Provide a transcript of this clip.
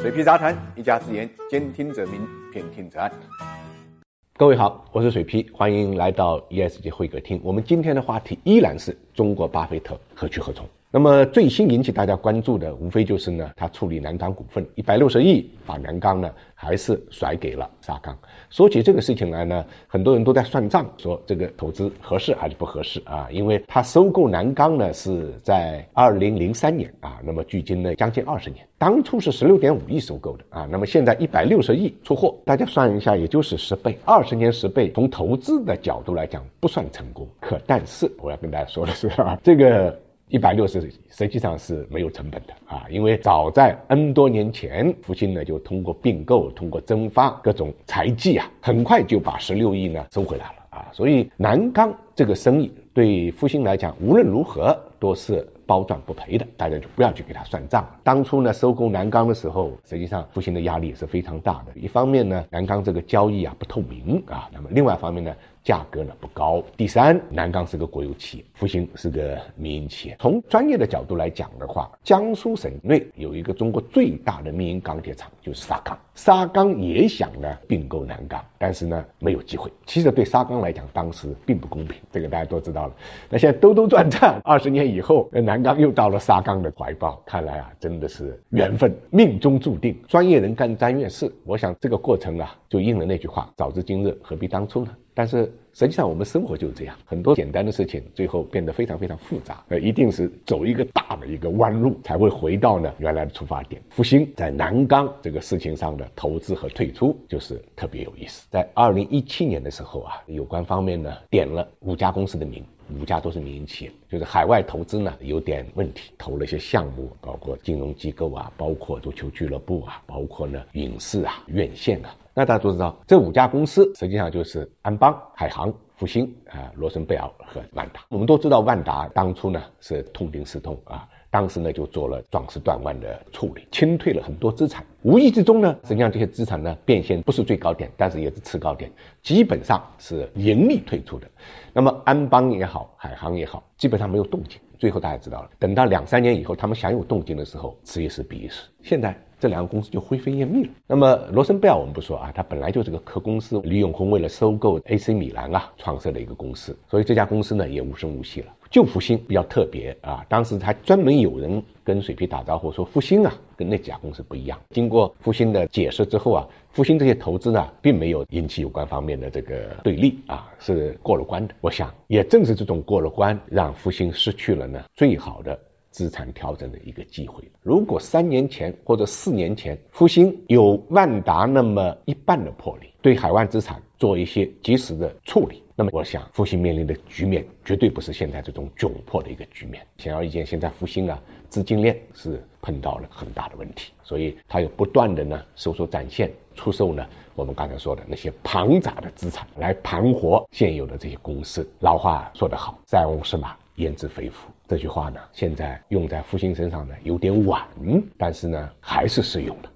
水皮杂谈，一家之言，兼听则明，偏听则暗。各位好，我是水皮，欢迎来到 ESG 会客厅。我们今天的话题依然是中国巴菲特何去何从。那么最新引起大家关注的，无非就是呢，他处理南钢股份一百六十亿，把南钢呢还是甩给了沙钢。说起这个事情来呢，很多人都在算账，说这个投资合适还是不合适啊？因为他收购南钢呢是在二零零三年啊，那么距今呢将近二十年，当初是十六点五亿收购的啊，那么现在一百六十亿出货，大家算一下，也就是十倍，二十年十倍，从投资的角度来讲不算成功。可但是我要跟大家说的是啊，这个。一百六十实际上是没有成本的啊，因为早在 N 多年前，福星呢就通过并购、通过增发各种财技啊，很快就把十六亿呢收回来了啊。所以南钢这个生意对福星来讲，无论如何都是包赚不赔的，大家就不要去给他算账了。当初呢收购南钢的时候，实际上复兴的压力也是非常大的。一方面呢，南钢这个交易啊不透明啊，那么另外一方面呢。价格呢不高。第三，南钢是个国有企业，复兴是个民营企业。从专业的角度来讲的话，江苏省内有一个中国最大的民营钢铁厂，就是沙钢。沙钢也想呢并购南钢，但是呢没有机会。其实对沙钢来讲，当时并不公平，这个大家都知道了。那现在兜兜转转，二十年以后，南钢又到了沙钢的怀抱。看来啊，真的是缘分，命中注定。专业人干专业事，我想这个过程啊，就应了那句话：早知今日，何必当初呢？但是实际上，我们生活就是这样，很多简单的事情最后变得非常非常复杂。呃，一定是走一个大的一个弯路，才会回到呢原来的出发点。复兴在南钢这个事情上的投资和退出，就是特别有意思。在二零一七年的时候啊，有关方面呢点了五家公司的名，五家都是民营企业，就是海外投资呢有点问题，投了一些项目，包括金融机构啊，包括足球俱乐部啊，包括呢影视啊、院线啊。那大家都知道，这五家公司实际上就是安邦、海航、复兴啊、罗森贝尔和万达。我们都知道，万达当初呢是痛定思痛啊，当时呢就做了壮士断腕的处理，清退了很多资产。无意之中呢，实际上这些资产呢变现不是最高点，但是也是次高点，基本上是盈利退出的。那么安邦也好，海航也好，基本上没有动静。最后大家知道了，等到两三年以后，他们想有动静的时候，此一时彼一时。现在。这两个公司就灰飞烟灭了。那么罗森贝尔我们不说啊，它本来就是个壳公司，李永红为了收购 AC 米兰啊，创设了一个公司，所以这家公司呢也无声无息了。就复兴比较特别啊，当时还专门有人跟水皮打招呼说，复兴啊跟那几家公司不一样。经过复兴的解释之后啊，复兴这些投资呢并没有引起有关方面的这个对立啊，是过了关的。我想也正是这种过了关，让复兴失去了呢最好的。资产调整的一个机会。如果三年前或者四年前，复兴有万达那么一半的魄力，对海外资产做一些及时的处理，那么我想复兴面临的局面绝对不是现在这种窘迫的一个局面。显而易见，现在复兴啊资金链是碰到了很大的问题，所以它有不断的呢收缩展现，出售呢我们刚才说的那些庞杂的资产来盘活现有的这些公司。老话说得好，塞翁失马。焉知非福这句话呢，现在用在复兴身上呢有点晚，但是呢还是适用的。